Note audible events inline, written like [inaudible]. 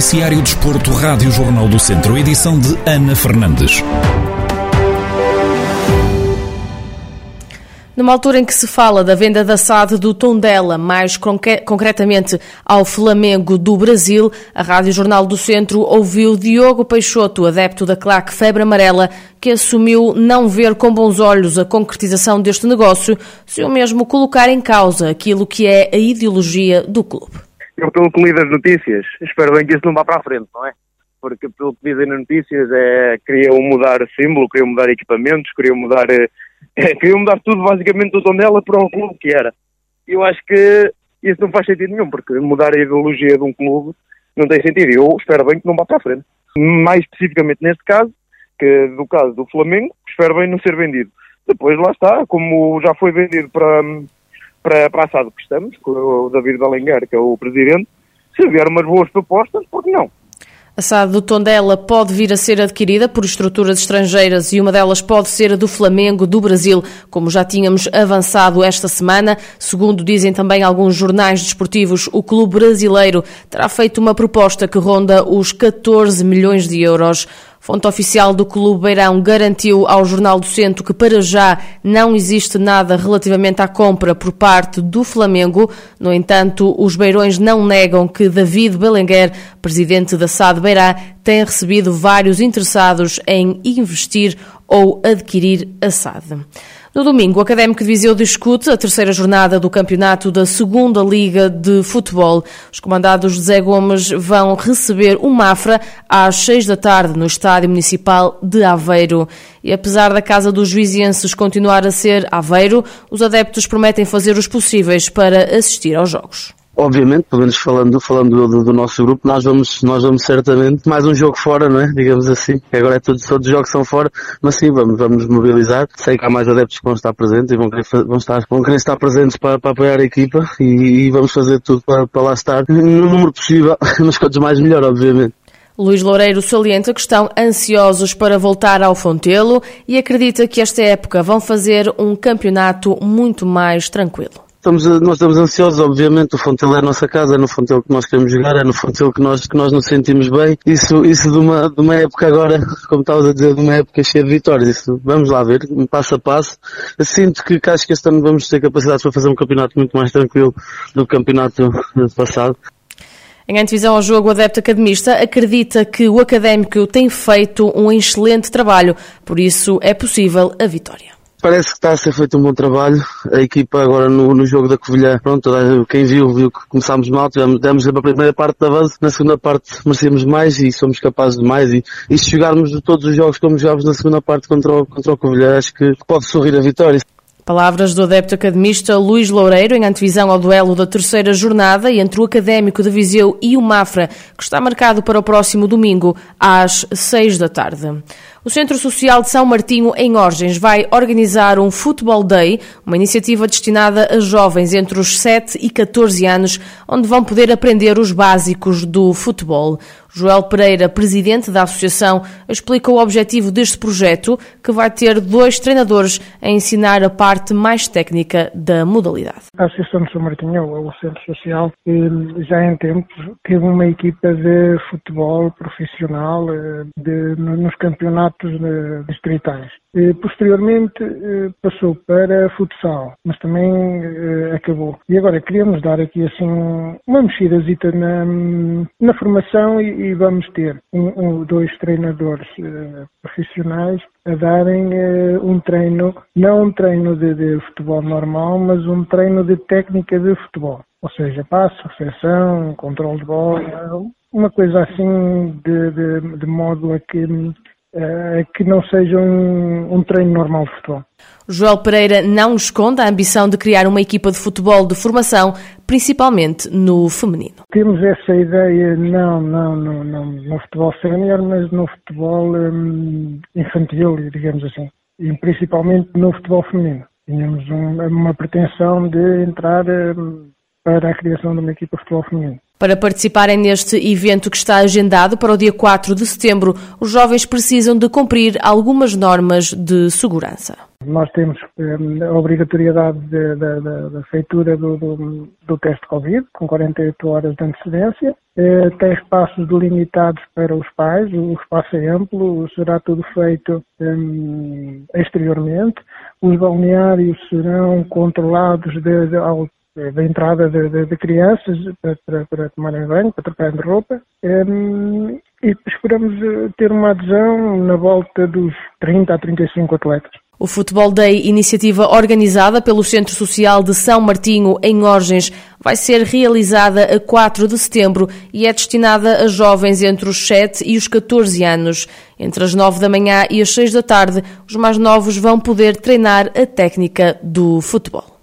Noticiário Desporto, Rádio Jornal do Centro, edição de Ana Fernandes. Numa altura em que se fala da venda da SAD do Tondela, mais concretamente ao Flamengo do Brasil, a Rádio Jornal do Centro ouviu Diogo Peixoto, adepto da claque Febre Amarela, que assumiu não ver com bons olhos a concretização deste negócio, se o mesmo colocar em causa aquilo que é a ideologia do clube. Eu, pelo que li das notícias, espero bem que isso não vá para a frente, não é? Porque, pelo que dizem nas notícias, é, queriam mudar símbolo, queriam mudar equipamentos, queriam mudar eh, [laughs] é, queriam mudar tudo basicamente do Tondela para o clube que era. Eu acho que isso não faz sentido nenhum, porque mudar a ideologia de um clube não tem sentido. Eu espero bem que não vá para a frente. Mais especificamente neste caso, que do caso do Flamengo, espero bem não ser vendido. Depois lá está, como já foi vendido para, para, para a SAD que estamos, com o David Balenguer, que é o presidente, se vier umas boas propostas, por que não? A SAD do Tondela pode vir a ser adquirida por estruturas estrangeiras e uma delas pode ser a do Flamengo do Brasil, como já tínhamos avançado esta semana. Segundo dizem também alguns jornais desportivos, o clube brasileiro terá feito uma proposta que ronda os 14 milhões de euros. Fonte oficial do Clube Beirão garantiu ao Jornal do Centro que para já não existe nada relativamente à compra por parte do Flamengo. No entanto, os beirões não negam que David Belenguer, presidente da SAD Beirá, tem recebido vários interessados em investir ou adquirir a SAD. No domingo, o Académico de Viseu discute a terceira jornada do campeonato da Segunda Liga de Futebol. Os comandados Zé Gomes vão receber o Mafra às seis da tarde no Estádio Municipal de Aveiro. E apesar da Casa dos Vizienses continuar a ser Aveiro, os adeptos prometem fazer os possíveis para assistir aos jogos obviamente, pelo menos falando, falando do, do, nosso grupo, nós vamos, nós vamos certamente mais um jogo fora, não é? Digamos assim. Agora é tudo, todos os jogos são fora, mas sim, vamos, vamos mobilizar. Sei que há mais adeptos que vão estar presentes e vão querer, vão estar, vão querer estar presentes para, para apoiar a equipa e, e vamos fazer tudo para, para lá estar no número possível, [laughs] mas quantos mais melhor, obviamente. Luís Loureiro salienta que estão ansiosos para voltar ao Fontelo e acredita que esta época vão fazer um campeonato muito mais tranquilo. Estamos, nós estamos ansiosos, obviamente, o Fontel é a nossa casa, é no Fontel que nós queremos jogar, é no Fontel que nós, que nós nos sentimos bem. Isso, isso de uma, de uma época agora, [laughs] como estavas a dizer, de uma época cheia de vitórias. Isso, vamos lá ver, passo a passo. Sinto que acho que este ano vamos ter capacidade para fazer um campeonato muito mais tranquilo do que o campeonato passado. Em antevisão ao jogo, o adepto academista acredita que o académico tem feito um excelente trabalho, por isso é possível a vitória. Parece que está a ser feito um bom trabalho. A equipa agora no, no jogo da Covilhã, pronto, quem viu, viu que começámos mal, tivemos, demos a primeira parte da base, na segunda parte merecemos mais e somos capazes de mais e, e se jogarmos todos os jogos como jogámos na segunda parte contra o, contra o Covilhã, acho que pode sorrir a vitória. Palavras do adepto academista Luís Loureiro em antevisão ao duelo da terceira jornada entre o Académico de Viseu e o Mafra, que está marcado para o próximo domingo, às seis da tarde. O Centro Social de São Martinho, em Orgens, vai organizar um Football Day, uma iniciativa destinada a jovens entre os 7 e 14 anos, onde vão poder aprender os básicos do futebol. Joel Pereira, presidente da associação, explica o objetivo deste projeto, que vai ter dois treinadores a ensinar a parte mais técnica da modalidade. A Associação de São Martinho, o Centro Social, já em tempos teve uma equipa de futebol profissional eh, de, nos campeonatos campeonatos eh, distritais. Posteriormente eh, passou para futsal, mas também eh, acabou. E agora queríamos dar aqui assim uma mexidazita na, na formação e, e vamos ter um, um, dois treinadores profissionais a darem um treino, não um treino de, de futebol normal, mas um treino de técnica de futebol. Ou seja, passo, recepção, controle de bola, uma coisa assim de, de, de modo a que que não seja um, um treino normal de futebol. Joel Pereira não esconde a ambição de criar uma equipa de futebol de formação, principalmente no feminino. Temos essa ideia, não, não, não, não no futebol sénior, mas no futebol um, infantil, digamos assim, e principalmente no futebol feminino. Tínhamos um, uma pretensão de entrar um, para a criação de uma equipa de futebol feminino. Para participarem neste evento que está agendado para o dia 4 de setembro, os jovens precisam de cumprir algumas normas de segurança. Nós temos um, a obrigatoriedade da feitura do, do, do, teste Covid, com 48 horas de antecedência. Uh, tem espaços delimitados para os pais, o espaço é amplo, será tudo feito um, exteriormente. Os balneários serão controlados de, de, ao da entrada de, de, de crianças para, para, tomarem banho, para trocarem de roupa. E esperamos eh, ter uma adesão na volta dos 30 a 35 atletas. O Futebol Day, iniciativa organizada pelo Centro Social de São Martinho, em Orgens, vai ser realizada a 4 de setembro e é destinada a jovens entre os 7 e os 14 anos. Entre as 9 da manhã e as 6 da tarde, os mais novos vão poder treinar a técnica do futebol.